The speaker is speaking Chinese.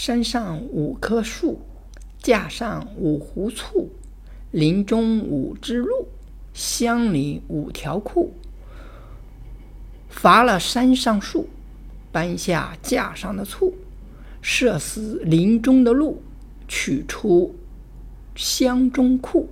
山上五棵树，架上五壶醋，林中五只鹿，乡里五条裤。伐了山上树，搬下架上的醋，射死林中的鹿，取出乡中裤。